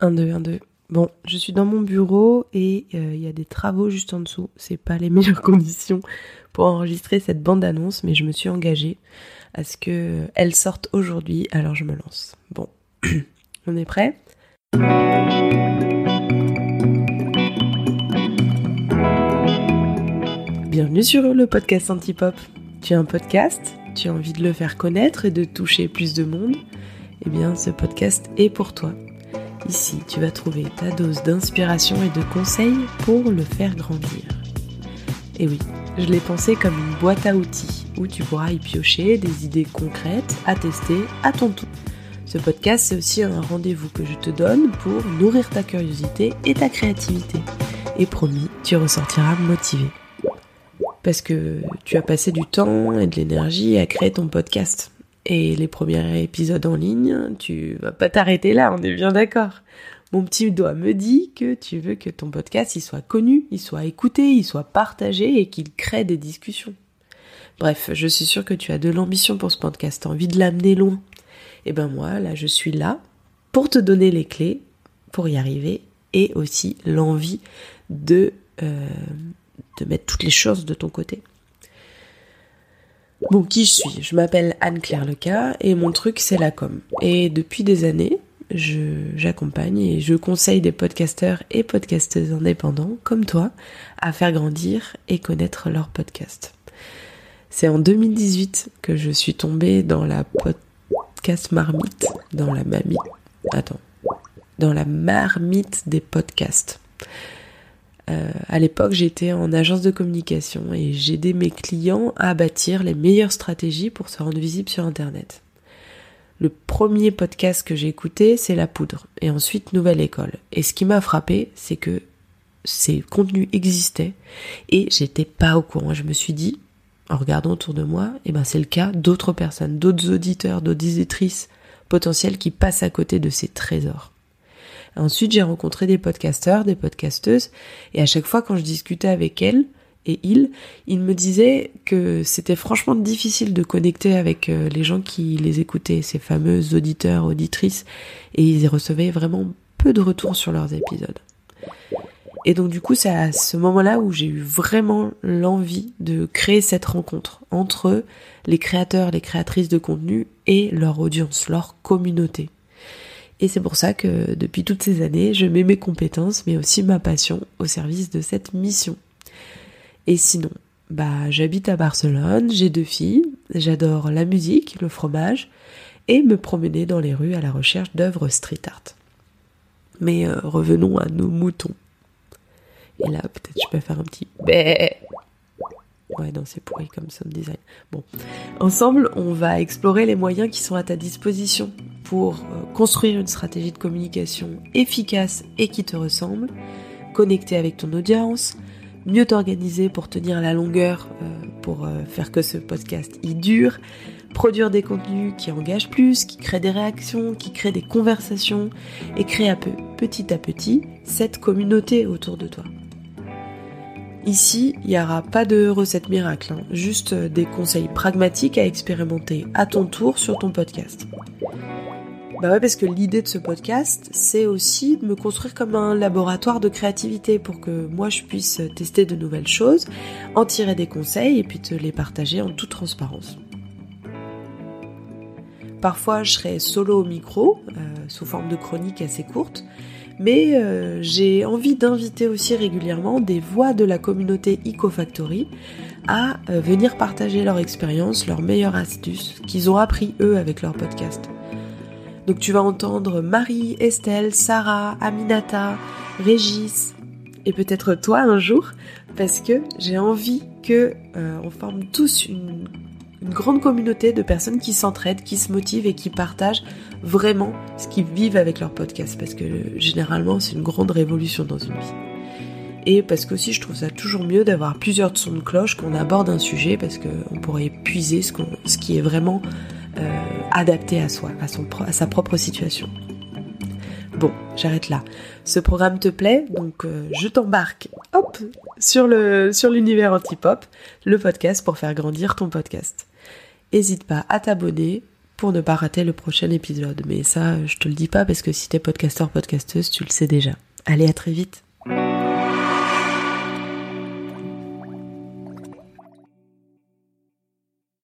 1, 2, 1, 2. Bon, je suis dans mon bureau et euh, il y a des travaux juste en dessous. C'est pas les meilleures conditions pour enregistrer cette bande-annonce, mais je me suis engagée à ce qu'elle sorte aujourd'hui, alors je me lance. Bon, on est prêt Bienvenue sur le podcast Antipop. Tu as un podcast? Tu as envie de le faire connaître et de toucher plus de monde? Eh bien, ce podcast est pour toi. Ici, tu vas trouver ta dose d'inspiration et de conseils pour le faire grandir. Et oui, je l'ai pensé comme une boîte à outils où tu pourras y piocher des idées concrètes à tester à ton tour. Ce podcast, c'est aussi un rendez-vous que je te donne pour nourrir ta curiosité et ta créativité. Et promis, tu ressortiras motivé. Parce que tu as passé du temps et de l'énergie à créer ton podcast et les premiers épisodes en ligne, tu vas pas t'arrêter là, on est bien d'accord. Mon petit doigt me dit que tu veux que ton podcast il soit connu, il soit écouté, il soit partagé et qu'il crée des discussions. Bref, je suis sûre que tu as de l'ambition pour ce podcast, as envie de l'amener loin. Et ben moi, là, je suis là pour te donner les clés pour y arriver et aussi l'envie de, euh, de mettre toutes les choses de ton côté. Bon, qui je suis? Je m'appelle Anne-Claire Leca et mon truc c'est la com. Et depuis des années, j'accompagne et je conseille des podcasteurs et podcasteuses indépendants comme toi à faire grandir et connaître leur podcast. C'est en 2018 que je suis tombée dans la podcast marmite, dans la. Attends. Dans la marmite des podcasts. Euh, à l'époque, j'étais en agence de communication et j'aidais mes clients à bâtir les meilleures stratégies pour se rendre visible sur Internet. Le premier podcast que j'ai écouté, c'est La Poudre, et ensuite Nouvelle École. Et ce qui m'a frappé, c'est que ces contenus existaient et j'étais pas au courant. Je me suis dit, en regardant autour de moi, eh ben c'est le cas d'autres personnes, d'autres auditeurs, d'autres auditrices potentielles qui passent à côté de ces trésors. Ensuite, j'ai rencontré des podcasteurs, des podcasteuses, et à chaque fois quand je discutais avec elles et ils, ils me disaient que c'était franchement difficile de connecter avec euh, les gens qui les écoutaient, ces fameux auditeurs, auditrices, et ils recevaient vraiment peu de retours sur leurs épisodes. Et donc du coup, c'est à ce moment-là où j'ai eu vraiment l'envie de créer cette rencontre entre les créateurs, les créatrices de contenu et leur audience, leur communauté. Et c'est pour ça que depuis toutes ces années, je mets mes compétences, mais aussi ma passion au service de cette mission. Et sinon, bah, j'habite à Barcelone, j'ai deux filles, j'adore la musique, le fromage, et me promener dans les rues à la recherche d'œuvres street art. Mais euh, revenons à nos moutons. Et là, peut-être je peux faire un petit bé. Ouais, non, c'est pourri comme sound design. Bon. Ensemble, on va explorer les moyens qui sont à ta disposition pour euh, construire une stratégie de communication efficace et qui te ressemble, connecter avec ton audience, mieux t'organiser pour tenir la longueur, euh, pour euh, faire que ce podcast y dure, produire des contenus qui engagent plus, qui créent des réactions, qui créent des conversations et créer un peu, petit à petit, cette communauté autour de toi. Ici, il n'y aura pas de recette miracle, hein. juste des conseils pragmatiques à expérimenter à ton tour sur ton podcast. Bah ouais, parce que l'idée de ce podcast, c'est aussi de me construire comme un laboratoire de créativité pour que moi je puisse tester de nouvelles choses, en tirer des conseils et puis te les partager en toute transparence. Parfois, je serai solo au micro, euh, sous forme de chronique assez courte, mais euh, j'ai envie d'inviter aussi régulièrement des voix de la communauté EcoFactory à euh, venir partager leur expérience, leurs meilleures astuces qu'ils ont appris eux avec leur podcast. Donc tu vas entendre Marie, Estelle, Sarah, Aminata, Régis et peut-être toi un jour parce que j'ai envie que euh, on forme tous une, grande communauté de personnes qui s'entraident, qui se motivent et qui partagent vraiment ce qu'ils vivent avec leur podcast parce que généralement c'est une grande révolution dans une vie. Et parce que aussi je trouve ça toujours mieux d'avoir plusieurs sons de cloche qu'on aborde un sujet parce qu'on pourrait puiser ce, ce qui est vraiment adapté à soi, à, son, à sa propre situation. Bon, j'arrête là. Ce programme te plaît, donc euh, je t'embarque, hop, sur sur l'univers antipop, le podcast pour faire grandir ton podcast. N'hésite pas à t'abonner pour ne pas rater le prochain épisode. Mais ça, je te le dis pas parce que si t'es podcasteur, podcasteuse, tu le sais déjà. Allez, à très vite